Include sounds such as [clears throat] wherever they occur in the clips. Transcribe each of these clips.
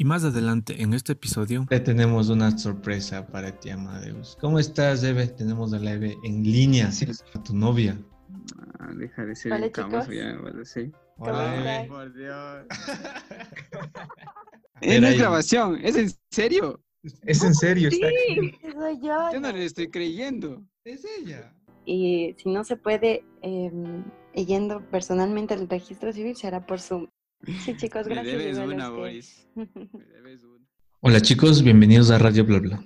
Y más adelante en este episodio le tenemos una sorpresa para ti, Amadeus. ¿Cómo estás, Eve? Tenemos a la Eve en línea, sí. a tu novia. Ah, deja de ser el camoso ya, vale, sí. Hola, Eve. Por Dios. [laughs] Es una grabación, ¿es en serio? Es en serio, está Sí, soy yo. Yo no le estoy creyendo. Es ella. Y si no se puede, eh, yendo personalmente al registro civil, será por Zoom. Sí, chicos, Me gracias. debes igual a una, ustedes. Boris. [laughs] Me debes una. Hola chicos, bienvenidos a Radio Bla Bla.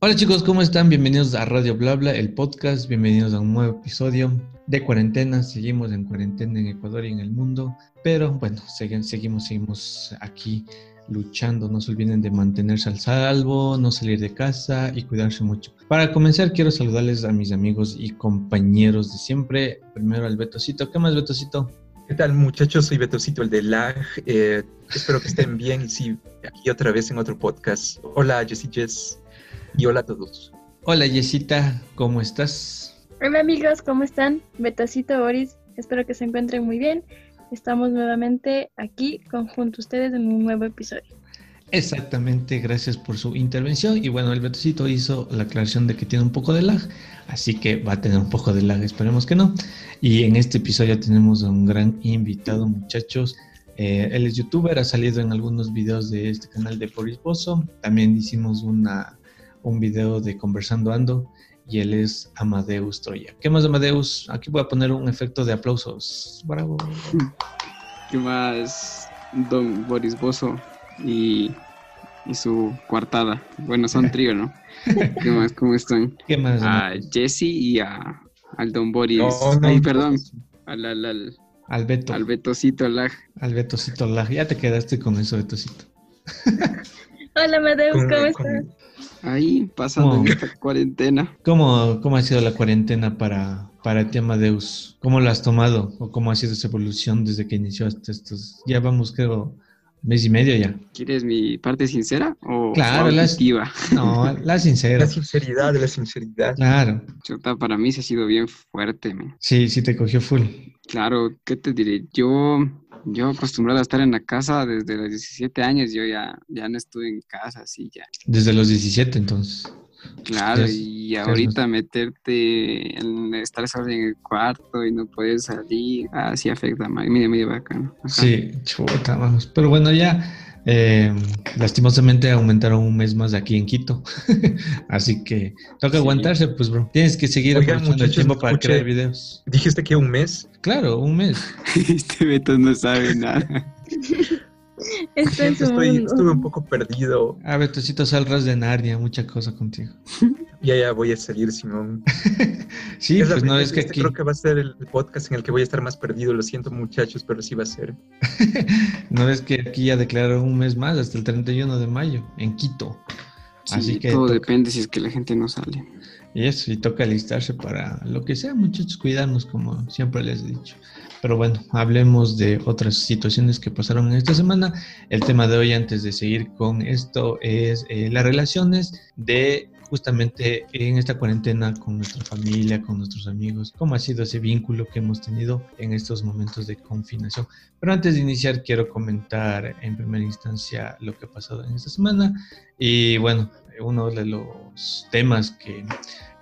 Hola chicos, ¿cómo están? Bienvenidos a Radio Bla Bla, el podcast. Bienvenidos a un nuevo episodio de cuarentena. Seguimos en cuarentena en Ecuador y en el mundo. Pero bueno, segui- seguimos, seguimos aquí luchando. No se olviden de mantenerse al salvo, no salir de casa y cuidarse mucho. Para comenzar, quiero saludarles a mis amigos y compañeros de siempre. Primero al Betocito. ¿Qué más, Betocito? ¿Qué tal muchachos? Soy Betocito, el de LAG. Eh, espero que estén bien y sí, aquí otra vez en otro podcast. Hola Jessy Jess y hola a todos. Hola, Yesita, ¿cómo estás? Hola amigos, ¿cómo están? Betacito, Boris, espero que se encuentren muy bien. Estamos nuevamente aquí con junto a ustedes en un nuevo episodio. Exactamente, gracias por su intervención. Y bueno, el Betocito hizo la aclaración de que tiene un poco de lag, así que va a tener un poco de lag, esperemos que no. Y en este episodio tenemos a un gran invitado, muchachos. Eh, él es youtuber, ha salido en algunos videos de este canal de Boris Bozo. También hicimos una, un video de Conversando Ando y él es Amadeus Troya. ¿Qué más, Amadeus? Aquí voy a poner un efecto de aplausos. Bravo. ¿Qué más? Don Boris Bozo y, y su coartada. Bueno, son [laughs] trío, ¿no? ¿Qué más? ¿Cómo están? ¿Qué más? A Jesse y a, al Don Boris. No, no, Ay, perdón. Al, al, al, Al Beto. al Betocito Lag. Al Betocito Lag. Ya te quedaste con eso, Betocito. Hola Amadeus, ¿cómo con- estás? Ahí, pasando ¿Cómo? en esta cuarentena. ¿Cómo, ¿Cómo ha sido la cuarentena para, para ti, Amadeus? ¿Cómo la has tomado? ¿O cómo ha sido esa evolución desde que inició hasta estos? Ya vamos, creo, mes y medio ya. ¿Quieres mi parte sincera o Claro, auditiva? No, la [laughs] sincera. La sinceridad, la sinceridad. Claro. Chuta, para mí se ha sido bien fuerte, man. Sí, sí te cogió full. Claro, ¿qué te diré? Yo, yo acostumbrado a estar en la casa desde los 17 años, yo ya, ya no estuve en casa, así ya. Desde los 17, entonces. Claro, Es- y es ahorita meterte en estar solo en el cuarto y no poder salir, así afecta, man. Medio, medio bacano. Ajá. Sí, chuta, vamos. Pero bueno, ya. Eh, lastimosamente aumentaron un mes más aquí en Quito. [laughs] Así que toca Sí. aguantarse, pues, bro. Tienes que seguir Oigan, aprovechando el tiempo para escuché- crear videos. Dijiste que un mes. Claro, un mes. [laughs] Este Beto no sabe nada. Estoy, estuve un poco perdido. A Betocito Salras de Narnia, mucha cosa contigo. [laughs] Ya, ya voy a salir, Simón. [laughs] Sí, Es la pues no es que este aquí, Creo que va a ser el podcast en el que voy a estar más perdido. Lo siento, muchachos, pero sí va a ser. [laughs] no es que aquí ya declararon un mes más, hasta el 31 de mayo, en Quito. Así Sí, que todo toca. depende si es que la gente no sale. Y eso, y toca alistarse para lo que sea, muchachos, cuidarnos como siempre les he dicho. Pero bueno, hablemos de otras situaciones que pasaron en esta semana. El tema de hoy, antes de seguir con esto, es eh, las relaciones de justamente en esta cuarentena con nuestra familia, con nuestros amigos, cómo ha sido ese vínculo que hemos tenido en estos momentos de confinación. Pero antes de iniciar, quiero comentar en primera instancia lo que ha pasado en esta semana. Y bueno, uno de los temas que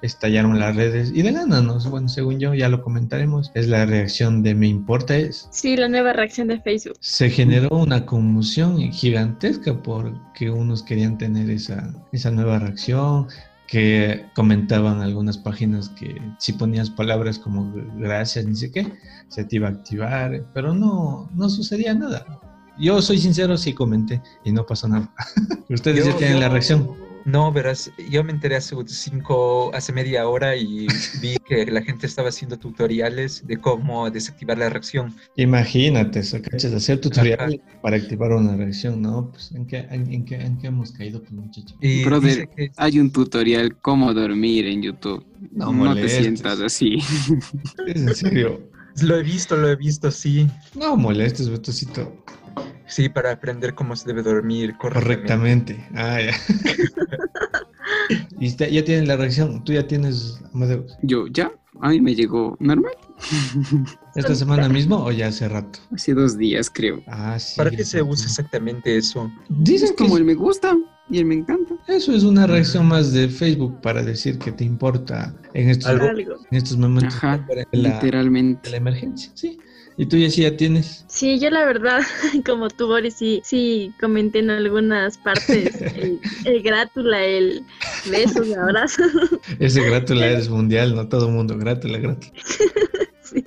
estallaron las redes y de lana, ¿no? Bueno, según yo, ya lo comentaremos, es la reacción de Me Importa es. Sí, la nueva reacción de Facebook. Se generó una conmoción gigantesca porque unos querían tener esa, esa nueva reacción, que comentaban algunas páginas que si ponías palabras como gracias, ni sé qué, se te iba a activar, pero no, no sucedía nada. Yo soy sincero, sí comenté y no pasó nada. [laughs] Ustedes ya Yo- tienen la reacción. No, verás, yo me enteré hace cinco, hace media hora y [laughs] vi que la gente estaba haciendo tutoriales de cómo desactivar la reacción. Imagínate, eso, ¿cachas? Hacer tutorial para activar una reacción, ¿no? Pues, ¿en qué, en, en qué, en qué hemos caído, pues, muchachos? Y Brother, que Hay un tutorial cómo dormir en YouTube. No No, te sientas así. ¿Es en serio? lo he visto, lo he visto, sí. No molestes, Betocito. Sí, para aprender cómo se debe dormir correctamente. Correctamente. Ah, ya. [laughs] y está- ya tienen la reacción. Tú ya tienes, Amadeus. Yo, ya, a mí me llegó normal. ¿Esta [laughs] semana mismo o ya hace rato? Hace dos días, creo. Ah, sí. ¿Para qué se usa exactamente eso? Dicen Es que como el me gusta y el me encanta. eso es una reacción más de Facebook para decir que te importa en estos, Algo. En estos momentos Ajá, de la, de literalmente. la emergencia, sí. Y tú ya sí ya tienes. Sí, yo la verdad, [laughs] como tú, Boris, sí, sí comenté en algunas partes el, [laughs] el grátula, el besos, abrazos. [laughs] Ese grátula es mundial, no todo el mundo, grátula, grátula. sí,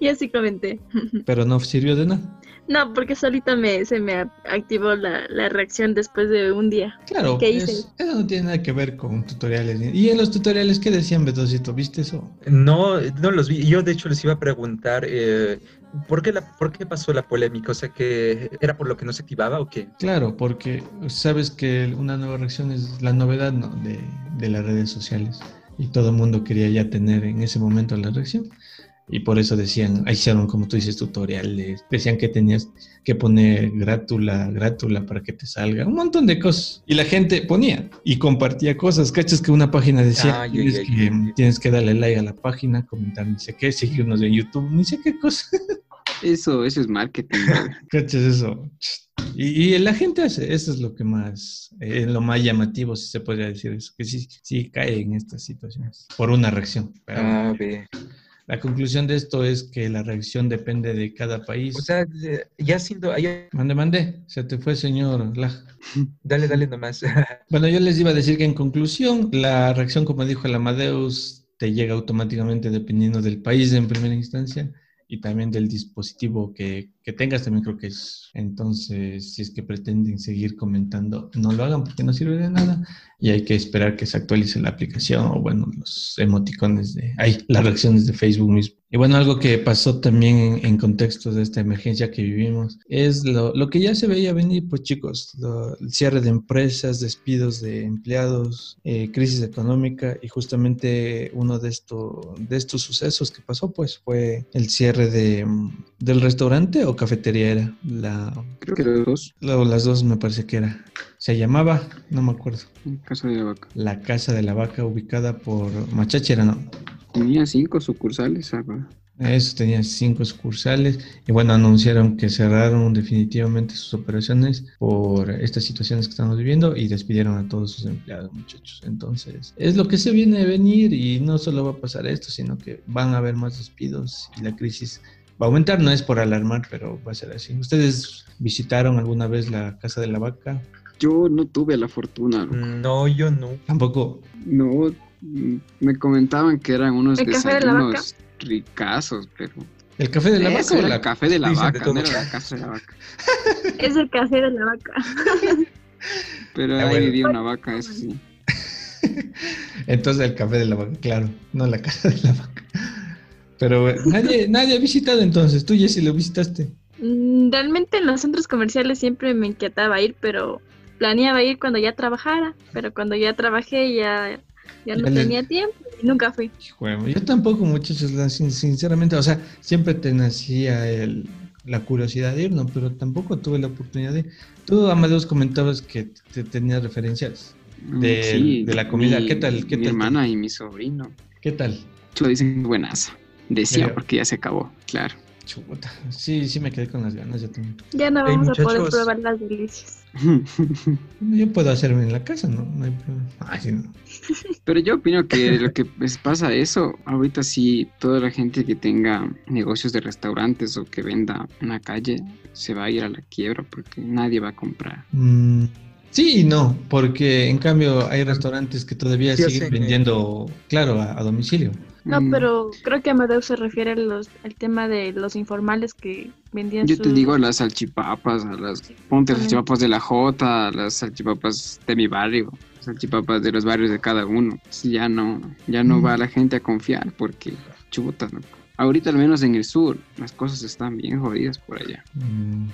yo sí comenté. Pero no sirvió de nada. No, porque solita me, se me activó la, la reacción después de un día. Claro, ¿Qué es- hice? eso no tiene nada que ver con tutoriales. Y en los tutoriales, ¿qué decían, Betosito? ¿Viste eso? No, no los vi. Yo de hecho les iba a preguntar eh, ¿por, qué la, por qué pasó la polémica. O sea, que era por lo que no se activaba o qué. Claro, porque sabes que una nueva reacción es la novedad ¿no? de, de las redes sociales. Y todo el mundo quería ya tener en ese momento la reacción. Y por eso decían, hicieron como tú dices tutoriales, decían que tenías que poner grátula, grátula para que te salga, un montón de cosas. Y la gente ponía y compartía cosas. ¿Cachas que una página decía, Ah, tienes, que, tienes que darle like a la página, comentar ni sé qué, seguirnos en YouTube, ni sé qué cosa. Eso, eso es marketing. [laughs] ¿Cachas eso? Y, y la gente hace, eso es lo que más, eh, lo más llamativo, si se podría decir eso, que sí, sí cae en estas situaciones, por una reacción. Pero Ah, ve. La conclusión de esto es que la reacción depende de cada país. O sea, eh, ya siendo. ahí- mande, mande, se te fue, señor Laj. Dale, dale nomás. [laughs] Bueno, yo les iba a decir que en conclusión, la reacción, como dijo el Amadeus, te llega automáticamente dependiendo del país en primera instancia y también del dispositivo que, que tengas, también creo que es. Entonces, si es que pretenden seguir comentando, no lo hagan porque no sirve de nada y hay que esperar que se actualice la aplicación o, bueno, los emoticones de, ay, las reacciones de Facebook mismo. Y bueno, algo que pasó también en, contexto de esta emergencia que vivimos es lo, lo que ya se veía venir, pues chicos, lo- el cierre de empresas, despidos de empleados, eh, crisis económica y justamente uno de, esto, de estos sucesos que pasó, pues fue el cierre de, del restaurante o cafetería era, la, Creo que los dos. las dos me parece que era. Se llamaba, no me acuerdo, En caso de la vaca. la Casa de la Vaca ubicada por Machachera, ¿no? Tenía cinco sucursales, ¿sabes? Eso tenía cinco sucursales y bueno, anunciaron que cerraron definitivamente sus operaciones por estas situaciones que estamos viviendo y despidieron a todos sus empleados, muchachos. Entonces, es lo que se viene a venir y no solo va a pasar esto, sino que van a haber más despidos y la crisis va a aumentar. No es por alarmar, pero va a ser así. ¿Ustedes visitaron alguna vez la Casa de la Vaca? Yo no tuve la fortuna. loco. No, yo no. Tampoco. No, me comentaban que eran unos ¿El café de la vaca? ricazos, pero... ¿El café de la Eso vaca o la el café de la Dicen vaca, no era la casa de la vaca. [laughs] Es el café de la vaca. [laughs] Pero Ah, ahí bueno. vivía una vaca, eso sí. [laughs] Entonces el café de la vaca, claro, no la casa de la vaca. Pero [laughs] nadie, nadie ha visitado entonces, tú Jessy lo visitaste. Mm, Realmente en los centros comerciales siempre me inquietaba ir, pero planeaba ir cuando ya trabajara. Pero cuando ya trabajé ya, ya no Ya le- tenía tiempo y nunca fui. Hijo, yo tampoco, muchachos, sinceramente, o sea, siempre te nacía el, la curiosidad de ir, ¿no? Pero tampoco tuve la oportunidad de ir. Tú, Amadeus, comentabas que te tenías referencias. Mm, De- de la comida, ¿qué tal? ¿Qué mi tal? hermana y mi sobrino. ¿Qué tal? Lo dicen buenaza. Decía porque ya se acabó, claro. Chuta. Sí, sí me quedé con las ganas, yo también. Ya no Hey, vamos a poder probar las delicias. Yo puedo hacerme en la casa, ¿no? No hay problema. Ay, sí, no. [laughs] Pero yo opino que lo que pues, pasa eso, ahorita sí, toda la gente que tenga negocios de restaurantes o que venda en la calle se va a ir a la quiebra porque nadie va a comprar. Mm, sí y no, porque en cambio hay restaurantes que todavía Sí siguen vendiendo, claro, a, a domicilio. No, Mm, pero creo que Amadeus se refiere al los, al tema de los informales que vendían Yo te digo a las salchipapas, a las ponte las salchipapas de la Jota, a las salchipapas de mi barrio, salchipapas de los barrios de cada uno. Sí, ya no, ya no Mm. va la gente a confiar porque chuta, loco. Ahorita al menos en el sur las cosas están bien jodidas por allá. Mm,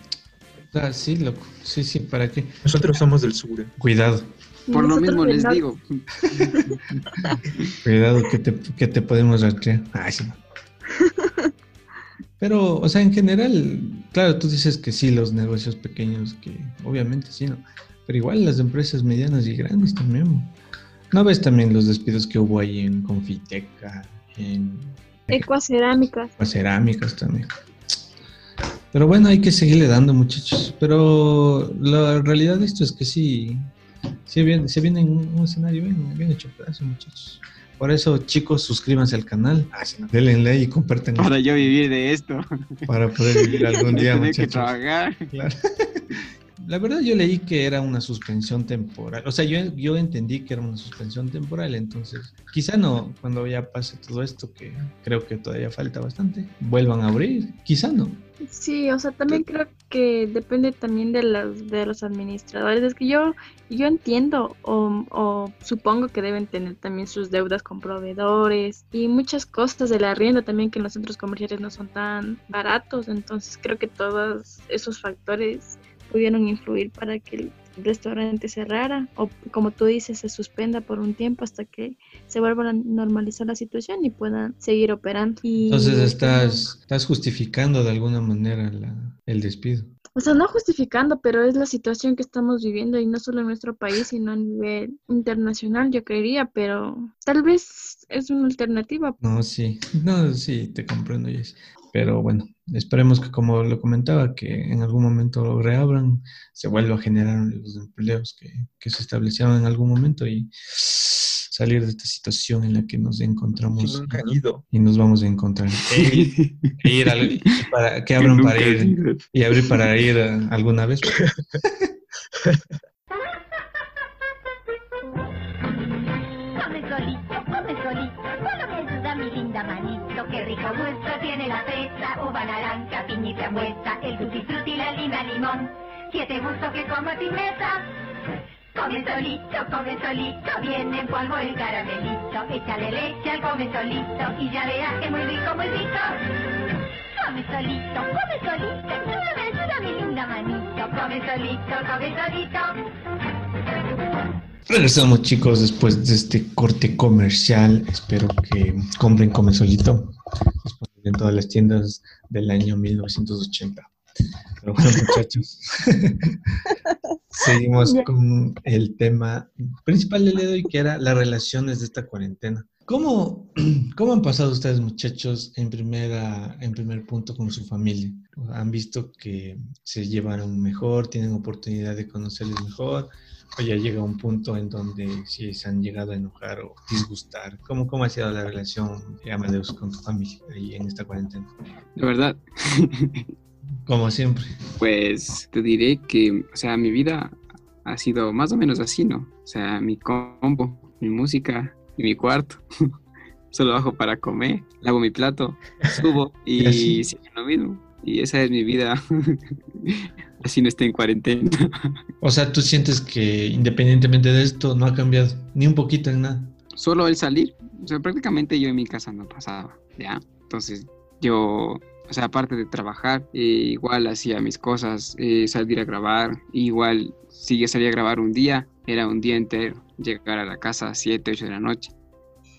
ah, sí, loco. Sí, sí, ¿para qué? Nosotros somos del sur. Cuidado, Por lo mismo les digo, [laughs] cuidado que te, que te podemos rastrear. Ay, sí. Pero, o sea, en general, claro, tú dices que sí, los negocios pequeños, que obviamente sí, ¿no? Pero igual las empresas medianas y grandes también. ¿No ves también los despidos que hubo ahí en Confiteca, en Ecuacerámicas. Pues cerámicas también. Pero bueno, hay que seguirle dando, muchachos. Pero la realidad de esto es que sí, sí viene, se viene un, un escenario bien, bien hecho pedazo, muchachos. Por eso, chicos, suscríbanse al canal, denle like y compartan Para yo vivir de esto. para poder vivir algún [laughs] día, Tener que muchachos. trabajar. Claro. La verdad yo leí que era una suspensión temporal. O sea, yo, yo entendí que era una suspensión temporal, entonces quizá no, cuando ya pase todo esto, que creo que todavía falta bastante, vuelvan a abrir. Quizá no. Sí, o sea, también creo que depende también de los, de los administradores. Es que yo, yo entiendo o, o supongo que deben tener también sus deudas con proveedores y muchas cosas del arriendo también que en los centros comerciales no son tan baratos. Entonces creo que todos esos factores pudieron influir para que el restaurante cerrara o como tú dices se suspenda por un tiempo hasta que se vuelva a normalizar la situación y puedan seguir operando. Y, Entonces estás, estás justificando de alguna manera la- el despido. O sea, no justificando, pero es la situación que estamos viviendo y no solo en nuestro país, sino a nivel internacional, yo creería, pero tal vez es una alternativa. No, sí, no, sí, te comprendo, Jess. Pero bueno, esperemos que como lo comentaba, que en algún momento lo reabran, se vuelva a generar los empleos que, que se establecieron en algún momento y salir de esta situación en la que nos encontramos nunca ido. y nos vamos a encontrar. [laughs] E ir, ir al- para, que abran para ir y abrir para ir alguna vez. Come solito, come solito, solo me ayuda mi linda manito. Qué rico gusto naranja, y frambuesa, el tutti frutti, la lima, limón. Siete gustos que como sin mesa. Come solito, come solito, viene en polvo el caramelito. Échale leche al come solito y ya verás que muy rico, muy rico. Come solito, come solito, solo me ayuda mi linda manito. Come solito, come solito. Regresamos chicos después de este corte comercial. Espero que compren Come Solito. En todas las tiendas del año 1980. Pero bueno muchachos, [laughs] seguimos con el tema principal del día de hoy que era las relaciones de esta cuarentena. ¿Cómo, [clears throat] cómo han pasado ustedes muchachos en, primera, en primer punto con su familia? ¿Han visto que se llevaron mejor, tienen oportunidad de conocerles mejor? O ya llega un punto en donde sí se han llegado a enojar o disgustar. ¿Cómo, cómo ha sido la relación, Amadeus, con tu familia ahí en esta cuarentena? La verdad, [laughs] Como siempre. pues te diré que, o sea, mi vida ha sido más o menos así, ¿no? O sea, mi combo, mi música y mi cuarto. [laughs] Solo bajo para comer, lavo mi plato, subo [laughs] Y y sigue lo mismo. Y esa es mi vida. [laughs] así no esté en cuarentena. O sea, tú sientes que independientemente de esto no ha cambiado ni un poquito en nada. Solo el salir. O sea, prácticamente yo en mi casa no pasaba, ¿ya? Entonces, yo, o sea, aparte de trabajar, eh, igual hacía mis cosas, eh, salir a grabar, igual si yo salía a grabar un día, era un día entero, llegar a la casa a 7, 8 de la noche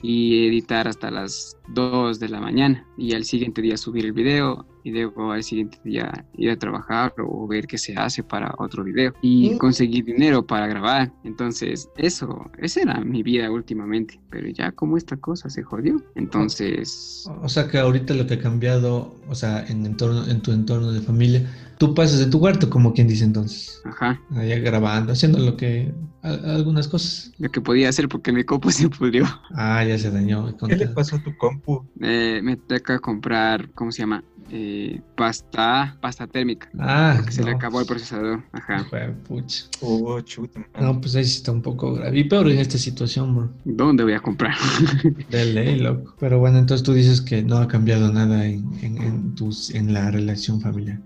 y editar hasta las 2 de la mañana y al siguiente día subir el video y luego al siguiente día ir a trabajar o ver qué se hace para otro video y Mm. conseguir dinero para grabar. Entonces, eso, esa era mi vida últimamente, pero ya como esta cosa se jodió, entonces... O sea, que ahorita lo que ha cambiado, o sea, en, entorno, en tu entorno de familia, tú pasas de tu cuarto, como quien dice entonces, Ajá, allá grabando, haciendo lo que, a- algunas cosas. lo que podía hacer porque mi copo [laughs] se pudrió. Ah, ya se dañó. ¿Qué le pasó a tu compu? Eh, me toca comprar, ¿cómo se llama? Eh, pasta, pasta térmica. Ah, Porque se le no. acabó el procesador. Ajá. Pucha. Oh, chuta. man. No, pues ahí sí está un poco grave. Y peor en esta situación, bro. ¿Dónde voy a comprar? [laughs] De ley, loco. Pero bueno, entonces tú dices que no ha cambiado nada en, en, en tus, en la relación familiar.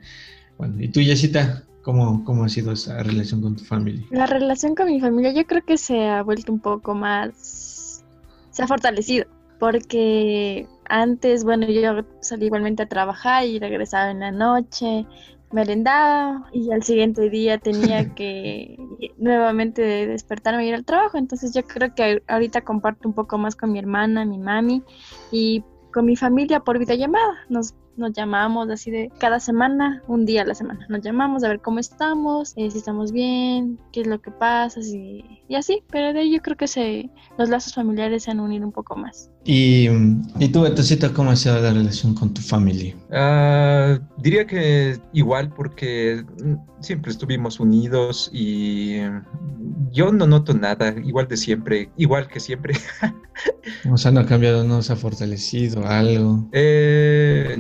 Bueno, ¿y tú, Yesita? ¿Cómo, ¿Cómo ha sido esa relación con tu familia? La relación con mi familia yo creo que se ha vuelto un poco más, se ha fortalecido, porque antes, bueno, yo salía igualmente a trabajar y regresaba en la noche, merendaba y al siguiente día tenía [laughs] que nuevamente despertarme e ir al trabajo, entonces yo creo que ahorita comparto un poco más con mi hermana, mi mami y con mi familia por videollamada. Nos nos llamamos así de cada semana, un día a la semana. Nos llamamos a ver cómo estamos, eh, si estamos bien, qué es lo que pasa, si- y así. Pero de ahí yo creo que se, los lazos familiares se han unido un poco más. Y, y tú, Betocito, ¿cómo ha sido la relación con tu familia? Ah, diría que igual porque mm, siempre estuvimos unidos y mm, yo no noto nada, igual de siempre, igual que siempre. O sea, no ha cambiado, no se ha fortalecido algo. Eh,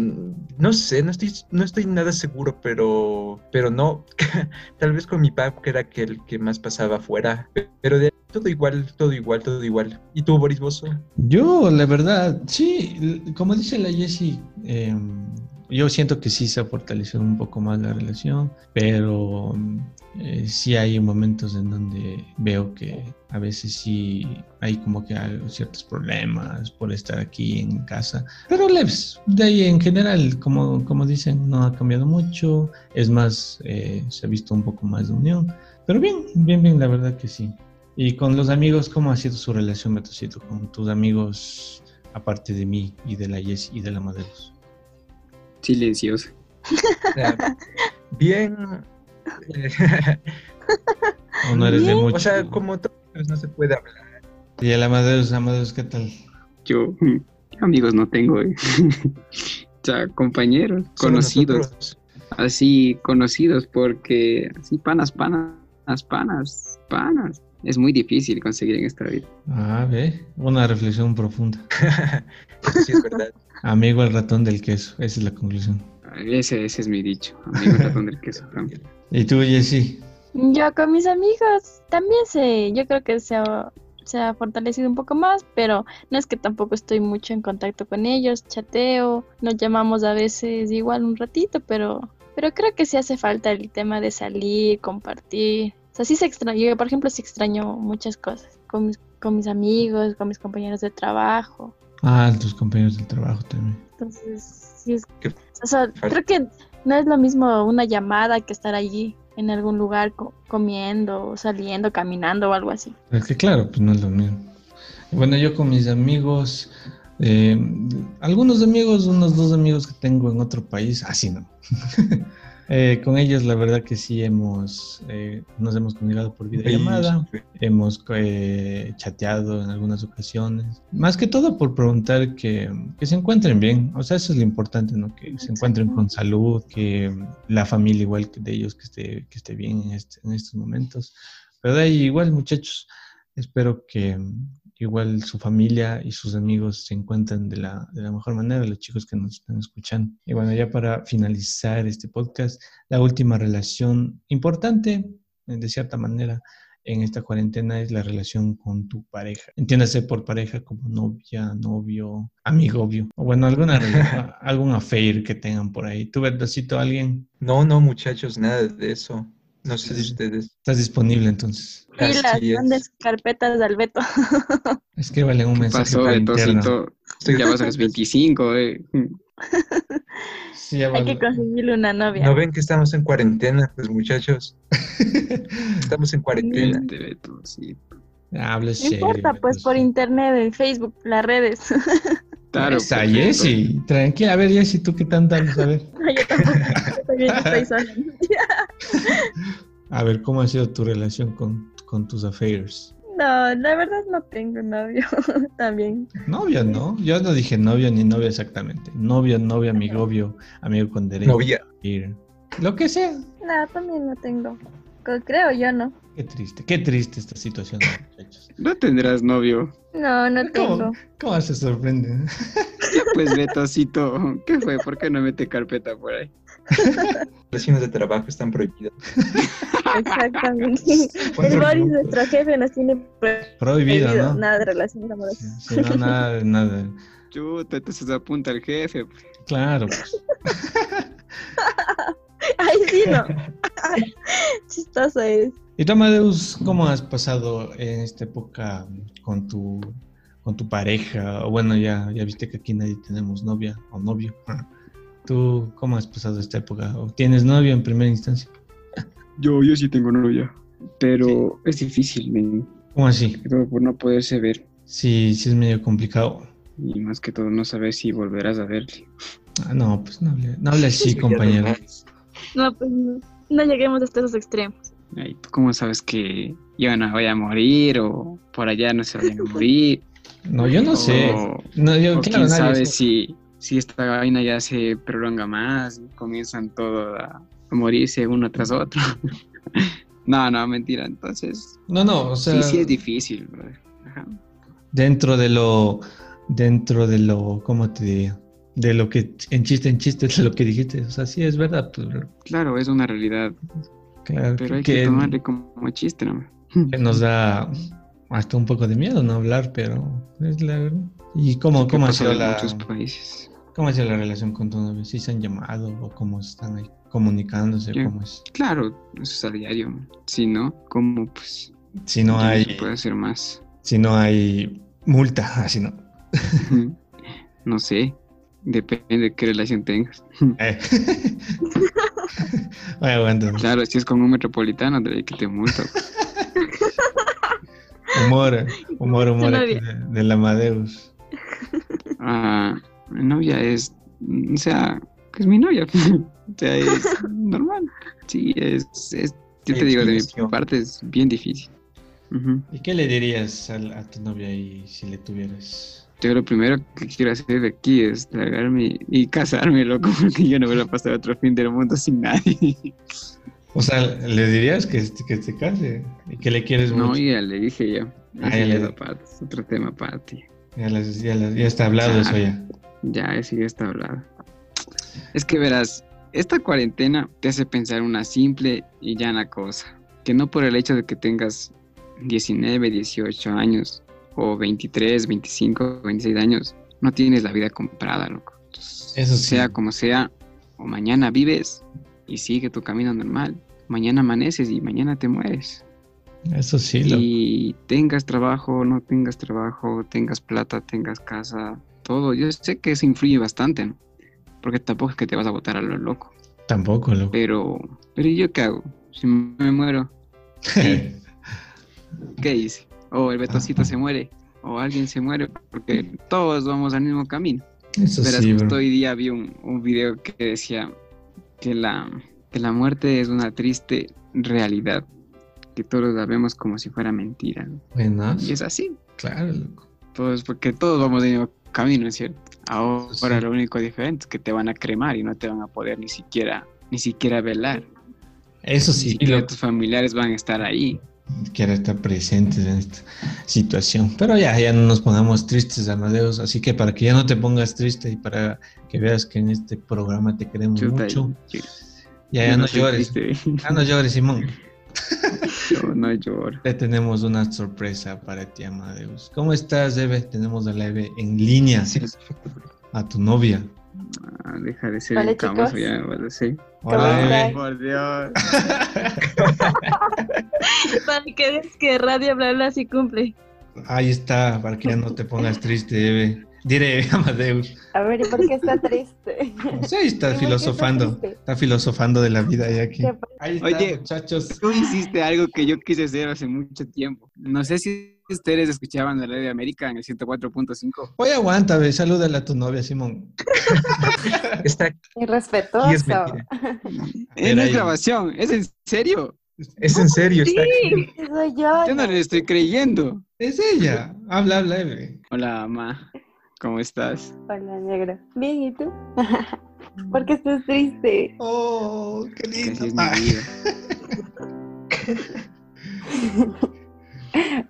no sé, no estoy, no estoy nada seguro, pero, pero no. [laughs] Tal vez con mi papá, que era el que más pasaba afuera. Pero de ahí, todo igual, todo igual, todo igual. ¿Y tú, Boris Bozo? Yo, la verdad, sí, como dice la Jessie, eh, yo siento que sí se ha fortalecido un poco más la relación, pero eh, sí hay momentos en donde veo que a veces sí hay como que hay ciertos problemas por estar aquí en casa, pero leves. De ahí en general, como, como dicen, no ha cambiado mucho, es más, eh, se ha visto un poco más de unión, pero bien, bien, bien, la verdad que sí. Y con los amigos, ¿cómo ha sido su relación, Betocito, con tus amigos, aparte de mí y de la Yes y de la Maderos? Silencioso. Ah, Bien. [laughs] ¿O no eres de mucho? o sea, como todo, pues, no se puede hablar. Y a la Maderos, Amadeus, ¿qué tal? Yo mm, amigos no tengo, eh. [laughs] o sea, compañeros, Solo conocidos, nosotros. así conocidos, porque así panas, panas, panas, panas. Es muy difícil conseguir en esta vida. Ah, ve, una reflexión profunda. [laughs] Sí es verdad. Amigo el ratón del queso, esa es la conclusión. Ese, ese es mi dicho, amigo ratón del queso. también. [laughs] ¿Y tú, Jessie? Yo con mis amigos también sé, yo creo que se ha, se ha fortalecido un poco más, pero no es que tampoco estoy mucho en contacto con ellos, chateo, nos llamamos a veces igual un ratito, pero, pero creo que sí hace falta el tema de salir, compartir. O sea, sí se extraña, yo por ejemplo sí extraño muchas cosas con mis, con mis amigos, con mis compañeros de trabajo. Ah, tus compañeros del trabajo también. Entonces, sí es, o sea, creo que no es lo mismo una llamada que estar allí en algún lugar co- comiendo, saliendo, caminando o algo así. Es que claro, pues no es lo mismo. Bueno, yo con mis amigos, eh, algunos amigos, unos dos amigos que tengo en otro país, así no. [laughs] Eh, con ellos la verdad que sí hemos, eh, nos hemos comunicado por videollamada, hemos eh, chateado en algunas ocasiones, más que todo por preguntar que, que se encuentren bien, o sea, eso es lo importante, ¿no? Que se encuentren con salud, que la familia igual que de ellos que esté, que esté bien en, este- en estos momentos. Pero de ahí igual muchachos, espero que igual su familia y sus amigos se encuentren de la, de la mejor manera, los chicos que nos están escuchando. Y bueno, ya para finalizar este podcast, la última relación importante, eh, de cierta manera, en esta cuarentena es la relación con tu pareja. Entiéndase por pareja como novia, novio, amigo, obvio. O bueno, alguna relación, [laughs] algún affair que tengan por ahí. ¿Tú, Verdacito, alguien? No, no, muchachos, nada de eso. No sé Sí. ustedes. ¿Estás disponible entonces? Así es. grandes carpetas de Albeto. [laughs] Escríbale un ¿Qué mensaje pasó. Betocito? Ya vas a los 25, eh. Sí, ya Hay que vale. conseguirle una novia. ¿No ven que estamos en cuarentena, pues muchachos? [laughs] Estamos en cuarentena. Betocito. No serio, importa, pues por internet, en Facebook, las redes. [laughs] Claro, Esa tranquila. A ver, Jessie, ¿tú qué tanto hablas? [laughs] A ver. No, yo tampoco. Yo también estoy [laughs] sola. A ver, ¿cómo ha sido tu relación con, con tus affairs? No, la verdad no tengo novio [laughs] también. Novia, ¿no? Yo no dije novio ni novia exactamente. Novio, novia, amigobio, amigo con derecho. Novia. ir. Lo que sea. No, también no tengo. Creo yo no. Qué triste, qué triste esta situación, muchachos. [laughs] No tendrás novio. No, no tengo. ¿Cómo, cómo se sorprende? Ya [laughs] pues, Betocito. ¿Qué fue? ¿Por qué no mete carpeta por ahí? [laughs] Relaciones de trabajo están prohibidas. Exactamente. ¿Cuántos El Boris, grupos? nuestro jefe, nos tiene Prohibido, prohibido ¿no? nada de relaciones Sí, amorosas. sí, no, nada, nada. Chuta, entonces apunta al jefe. pues. Claro, pues. [laughs] Ay, sí, no. [laughs] Chistoso es. Y tú, Amadeus, ¿cómo has pasado en esta época con tu, con tu pareja? O bueno, ya, ya viste que aquí nadie tenemos novia o novio. [laughs] ¿Tú cómo has pasado esta época? ¿O tienes novio en primera instancia? Yo, yo sí tengo novia. Pero es difícil, men. ¿Cómo así? Todo por no poderse ver. Sí, sí es medio complicado. Y más que todo no saber si volverás a verle. Ah, no, pues no hable, no hable así, compañero. No, pues no, no lleguemos hasta esos extremos. Ay, ¿tú cómo sabes que yo no voy a morir o por allá no se vayan a [laughs] morir? No, yo no sé. O, No, yo, o claro, quién nadie sabe si, si esta vaina ya se prolonga más, comienzan todo a, a morirse uno tras otro. [laughs] no, no, mentira. Entonces, No, no, o sea, sí, sí es difícil. Ajá. dentro de lo, dentro de lo, ¿cómo te diría? De lo que en chiste, en chiste, de lo que dijiste. O sea, sí es verdad, bro. Claro, es una realidad, claro, pero hay que, que tomarle como chiste, ¿no? que nos da hasta un poco de miedo no hablar, pero es la verdad. ¿Y cómo, cómo ha sido la, muchos países. cómo ha sido la relación con tu novio? ¿Si se han llamado o cómo están ahí comunicándose? Yo- ¿Cómo es? Claro, eso es a diario. Si no, ¿cómo pues Si no hay, se puede hacer más? si no hay multa, [laughs] así no. no sé, depende de qué relación tengas. [laughs] Eh. [laughs] Oye, aguanta. Claro, si es con un metropolitano, de que te multa. [laughs] Humor, humor, humor de, del Amadeus. Ah, mi novia es, o sea, que es mi novia. o sea, es normal. Sí, es, es yo te digo, de mi parte es bien difícil. ¿Y qué le dirías al- a, tu novia ahí si le tuvieras? Yo lo primero que quiero hacer de aquí es tragarme y casarme, loco, [laughs] porque yo no voy a pasar otro fin del mundo sin nadie. O sea, ¿le dirías que, que se case? ¿Y que le quieres No, mucho? ya le dije yo. Ah, ya ya le es otro tema aparte. Ya, las- ya las- ya está hablado eso Claro. ya. Ya, eso ya está hablado. Es que verás, esta cuarentena te hace pensar una simple y llana cosa. Que no por el hecho de que tengas 19, 18 años, o 23, 25, 26 años, no tienes la vida comprada, loco. Entonces, Eso sí. Sea como sea, o mañana vives y sigue tu camino normal. Mañana amaneces y mañana te mueres. Eso sí, lo, Y tengas trabajo, no tengas trabajo, tengas plata, tengas casa, todo. Yo sé que eso influye bastante, ¿no? Porque tampoco es que te vas a botar a lo loco. tampoco, loco. Pero, pero ¿y ¿yo qué hago? Si me muero, [laughs] ¿qué hice? O el betoncito se muere, o alguien se muere, porque todos vamos al mismo camino. Eso Verás, sí, justo hoy día vi un, un video que decía que la, que la muerte es una triste realidad, que todos la vemos como si fuera mentira. Y es así. claro, loco. Todos, porque todos vamos del mismo camino, ¿es cierto? Ahora Sí. lo único diferente es que te van a cremar y no te van a poder ni siquiera, ni siquiera velar. Eso sí, loco. tus familiares van a estar ahí. Quiero estar presentes en esta situación. Pero ya, ya no nos pongamos tristes, Amadeus. Así que para que ya no te pongas triste y para que veas que en este programa te queremos Chuta, mucho, yo- ya, ya no, llores. triste. Ya no llores, Simón. [laughs] Yo no lloro. Te tenemos una sorpresa para ti, Amadeus. ¿Cómo estás, Eve? Tenemos a la Eve en línea, Sí, a tu novia. Ah, deja de ser Hola, encamoso, chicos. ya a decir. Hola, ¿Cómo Eve. Por Dios. [laughs] [laughs] Para que veas que Radio Bla Bla sí cumple. Ahí está, para que ya no te pongas triste, Eve. Diré, [laughs] Amadeus. A ver, ¿y por qué está triste? Sí, ahí está ¿Por qué está filosofando. Está filosofando de la vida ya aquí. Oye. muchachos. Tú hiciste algo que yo quise hacer hace mucho tiempo. No sé si ustedes escuchaban la Radio América en el 104.5. Oye, aguanta, ve, salúdale a tu novia, Simón. [laughs] Está Irrespetuoso. es es grabación, es en serio. Es en serio, está aquí. Sí, Soy yo. Yo no le estoy creyendo. Es ella. Habla, habla, Eve. Hola, mamá. ¿Cómo estás? Hola, negro. Bien, ¿y tú? [laughs] ¿Por qué estás triste? Oh, qué lindo. Ah. [laughs]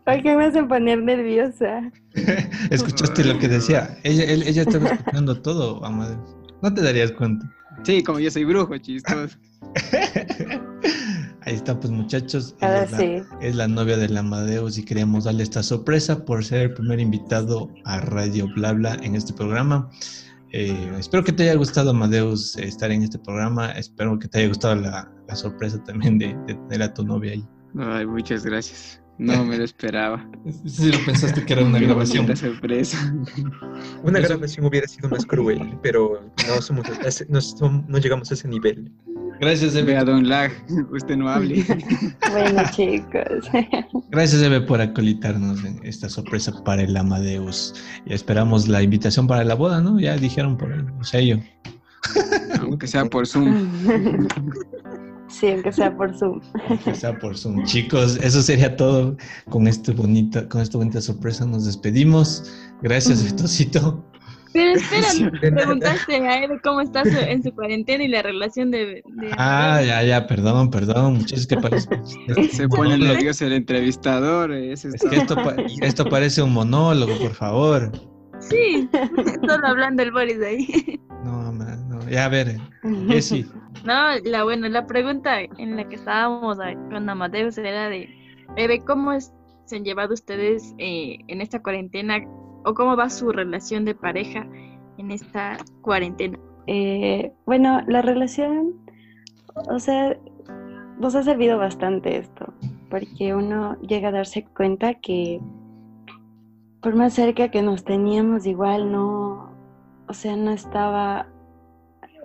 ¿Por qué me hacen poner nerviosa? [laughs] Escuchaste lo que decía. Ella, él- ella estaba escuchando todo, Amadeus. No te darías cuenta. Sí, como yo soy brujo, chistoso. Ahí está, pues muchachos. Ahora es, la, sí. es la novia del Amadeus y queríamos darle esta sorpresa por ser el primer invitado a Radio Blabla en este programa. Eh, espero que te haya gustado, Amadeus, estar en este programa. Espero que te haya gustado la, la sorpresa también de, de tener a tu novia ahí. Ay, muchas gracias. No me lo esperaba. [laughs] Si lo pensaste que era una [laughs] grabación. bonita sorpresa. [laughs] Una grabación hubiera sido más cruel, pero no somos no llegamos a ese nivel. Gracias, Eve. Vea, Don Lag, [laughs] usted no hable. [laughs] Bueno, chicos. [laughs] Gracias, Eve, por acolitarnos en esta sorpresa para el Amadeus. Y esperamos la invitación para la boda, ¿no? Ya dijeron por el sello. Aunque sea por Zoom. sí, aunque sea por Zoom. Aunque sea por Zoom. Chicos, eso sería todo con, este bonita, con esta bonita sorpresa. Nos despedimos. Gracias, Vitosito. Pero [laughs] espera, preguntaste a él cómo está su- en su cuarentena y la relación de... de- Ah, ya, ya, perdón, perdón. Muchachos, que parece. [laughs] Se pone nervioso el entrevistador. Ese Es está- que esto, esto parece un monólogo, por favor. Sí, solo hablando el Boris ahí. No, man, no. Ya, a ver, Jessy. No, la bueno, la pregunta en la que estábamos con Amadeus era de, eh, de cómo es- se han llevado ustedes eh, en esta cuarentena o cómo va su relación de pareja en esta cuarentena. Eh, bueno, la relación, o sea, nos ha servido bastante esto, porque uno llega a darse cuenta que por más cerca que nos teníamos, igual no, o sea, no estaba,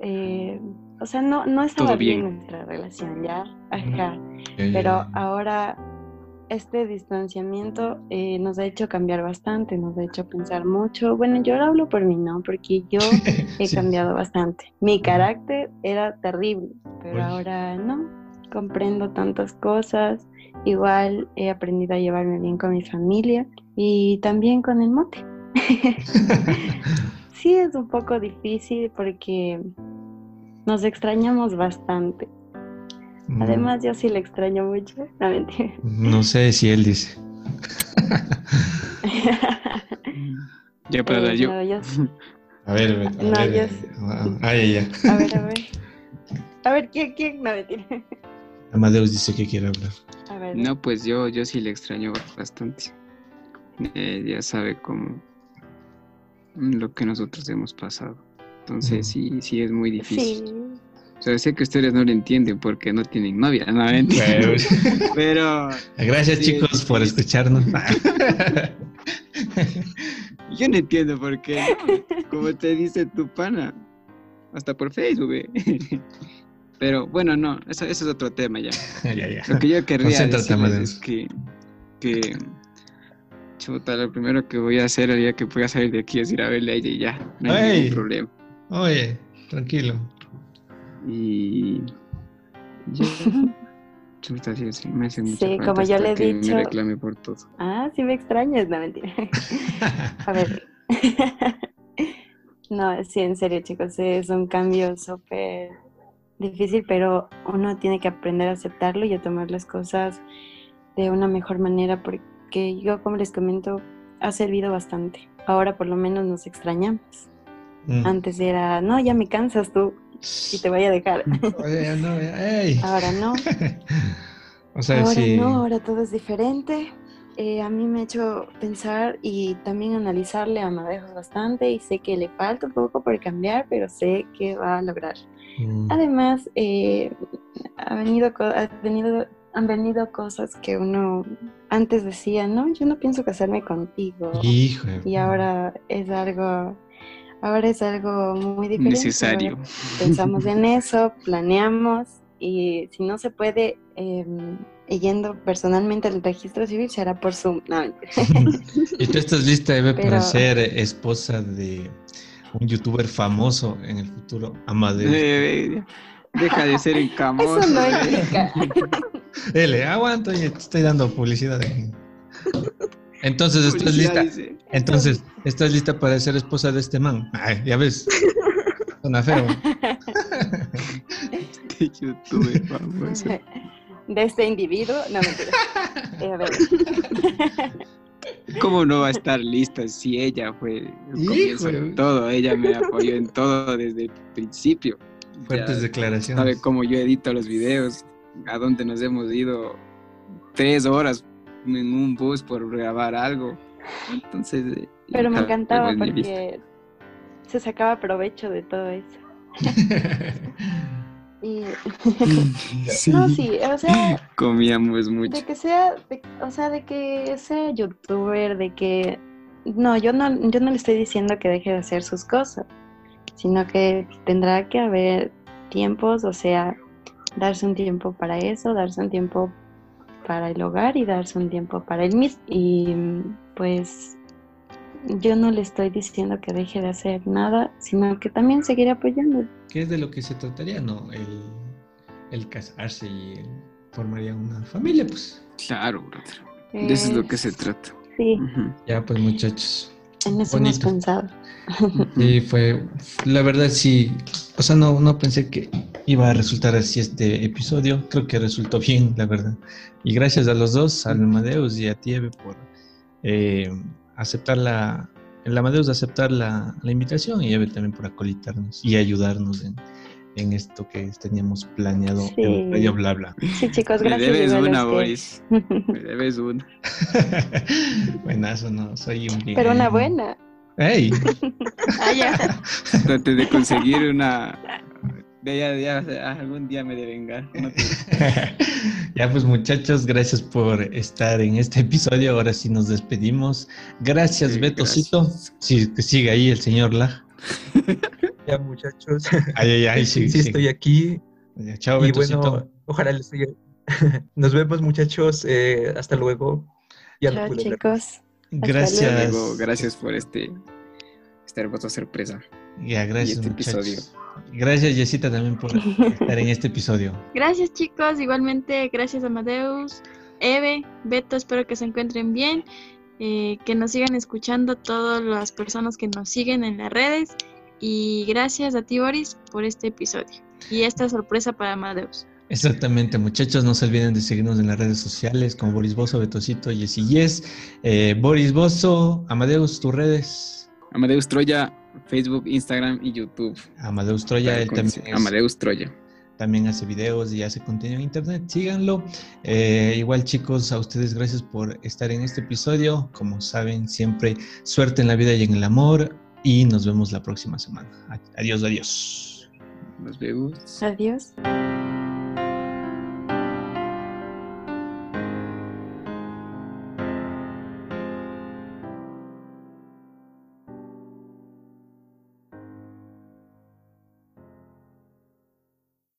eh, o sea, no, no estaba bien. bien. nuestra relación, ¿ya? Ajá. Pero ahora este distanciamiento eh, nos ha hecho cambiar bastante, nos ha hecho pensar mucho. Bueno, yo ahora hablo por mí, ¿no? Porque yo [laughs] he Sí. cambiado bastante. Mi carácter era terrible, pero Uy. ahora no. Comprendo tantas cosas. Igual he aprendido a llevarme bien con mi familia y también con el mote. [laughs] sí, es un poco difícil porque nos extrañamos bastante. Mm, Además, yo sí le extraño mucho. No, mentira. No sé si él dice. Ya [laughs] para Eh, yo. no, yo sí. A ver, a ver. No, a ver. sí. ah, ya. A ver, a ver. A ver, ¿quién? ¿Quién? No, mentira. Amadeus dice que quiere hablar. A ver. No, pues yo, yo sí le extraño bastante. Eh, ya sabe cómo lo que nosotros hemos pasado. Entonces sí, sí es muy difícil. Sí. O sea, sé que ustedes no lo entienden porque no tienen novia, no [laughs] Pero Gracias, Sí, chicos, por escucharnos. [laughs] yo no entiendo por qué. Como te dice tu pana. Hasta por Facebook. eh. [laughs] Pero bueno, no, eso, eso es otro tema ya. ya, ya. Lo que yo querría decirles es que, que chuta, lo primero que voy a hacer el día que voy a salir de aquí es ir a verle a ella y ya, no hay Ey. ningún problema. Oye, tranquilo. Y [laughs] chuta, sí, sí, me hace mucha Sí, falta como yo le he que dicho- me reclame por todo. Ah, sí me extrañas, no mentira. [laughs] A ver. [laughs] No, sí, en serio, chicos, es un cambio súper difícil, pero uno tiene que aprender a aceptarlo y a tomar las cosas de una mejor manera, porque yo, como les comento, ha servido bastante. Ahora por lo menos nos extrañamos. Mm. Antes era, no, ya me cansas tú y te voy a dejar. Oye, ya no, ya, ey. Ahora no. [laughs] O sea, Ahora sí. no, ahora todo es diferente. Eh, a mí me ha hecho pensar y también analizarle a Amadeus bastante y sé que le falta un poco por cambiar, pero sé que va a lograr. Mm. Además, eh, ha venido, ha venido, han venido cosas que uno antes decía, no, yo no pienso casarme contigo. Hijo. Y ahora es algo, ahora es algo muy diferente. Necesario. Ahora pensamos en eso, planeamos y si no se puede, eh, yendo personalmente al registro civil, será por Zoom. No. [laughs] ¿Y tú estás lista, Eve, para ser esposa de un youtuber famoso en el futuro? Amadeus. Eh, deja de ser encamoso. [laughs] Eso no eh. implica. Ele, aguanto, oye, te estoy dando publicidad. [laughs] Entonces, ¿estás lista? dice. Entonces, ¿estás lista para ser esposa de este man? Ay, ya ves. [laughs] Suena feo. [laughs] De YouTube, famoso. [laughs] De este individuo, no mentira. Eh, a ver. ¿Cómo no va a estar lista si ella fue el comienzo de todo? Ella me apoyó en todo desde el principio. Fuertes Ya declaraciones. sabe cómo yo edito los videos, a dónde nos hemos ido tres horas en un bus por grabar algo. Entonces, eh, Pero me encantaba porque se sacaba provecho de todo eso. [laughs] Y Sí, no, sí, o sea, comíamos mucho. de que sea, de- o sea, de que sea youtuber, de que no, yo no, yo no le estoy diciendo que deje de hacer sus cosas, sino que tendrá que haber tiempos, o sea, darse un tiempo para eso, darse un tiempo para el hogar y darse un tiempo para él mismo. Y pues yo no le estoy diciendo que deje de hacer nada, sino que también seguiré apoyando. ¿Qué es de lo que se trataría? No, el, el casarse y el formaría una familia, pues. Claro, brother. De eso es lo que se trata. Sí, Ujú. Ya, pues muchachos. en eso Bonito. hemos pensado. Y fue, la verdad sí, o sea, no, no pensé que iba a resultar así este episodio. Creo que resultó bien, la verdad. Y gracias a los dos, al Amadeus y a Tieve por eh, aceptar la, el Amadeus de aceptar la, la invitación y Eve también por acolitarnos y ayudarnos en, en esto que teníamos planeado Sí. en Radio Bla Bla. Sí, chicos, Me gracias. debes igual a una. Boris. [laughs] Me debes una. [laughs] Buenazo, no, soy un bien. Pero una buena. ¡Ey! [laughs] Ah, ya. [laughs] Traté de conseguir una. De ya, ya, ya, algún día me de vengar. No te- [laughs] ya pues muchachos, gracias por estar en este episodio. Ahora sí nos despedimos. Gracias, Sí, Betocito. gracias. Sí, que sigue ahí el señor La. Ya, muchachos. Ay, ay, ay, sí, sí, sí. estoy aquí. Ya, Chao, y Betocito. bueno, ojalá les siga. Nos vemos, muchachos. eh, hasta luego. Ya no Chao, pude hablar. Gracias. Luego, gracias por este. Esta hermosa sorpresa. Ya, gracias, y este muchachos. episodio. Gracias, Yesita, también por estar en este episodio. [laughs] Gracias chicos, igualmente gracias Amadeus, Eve, Beto, espero que se encuentren bien, eh, que nos sigan escuchando todas las personas que nos siguen en las redes y gracias a ti Boris por este episodio y esta sorpresa para Amadeus. Exactamente, muchachos, no se olviden de seguirnos en las redes sociales como Boris Bozo, Betocito, Yesi Yes. Eh, Boris Bozo, Amadeus, tus redes. Amadeus Troya, Facebook, Instagram y YouTube. Amadeus Troya, él también es- Amadeus Troya. también hace videos y hace contenido en internet, síganlo. Eh, igual chicos, a ustedes gracias por estar en este episodio. Como saben, siempre suerte en la vida y en el amor y nos vemos la próxima semana. Adiós, adiós. Nos vemos. Adiós.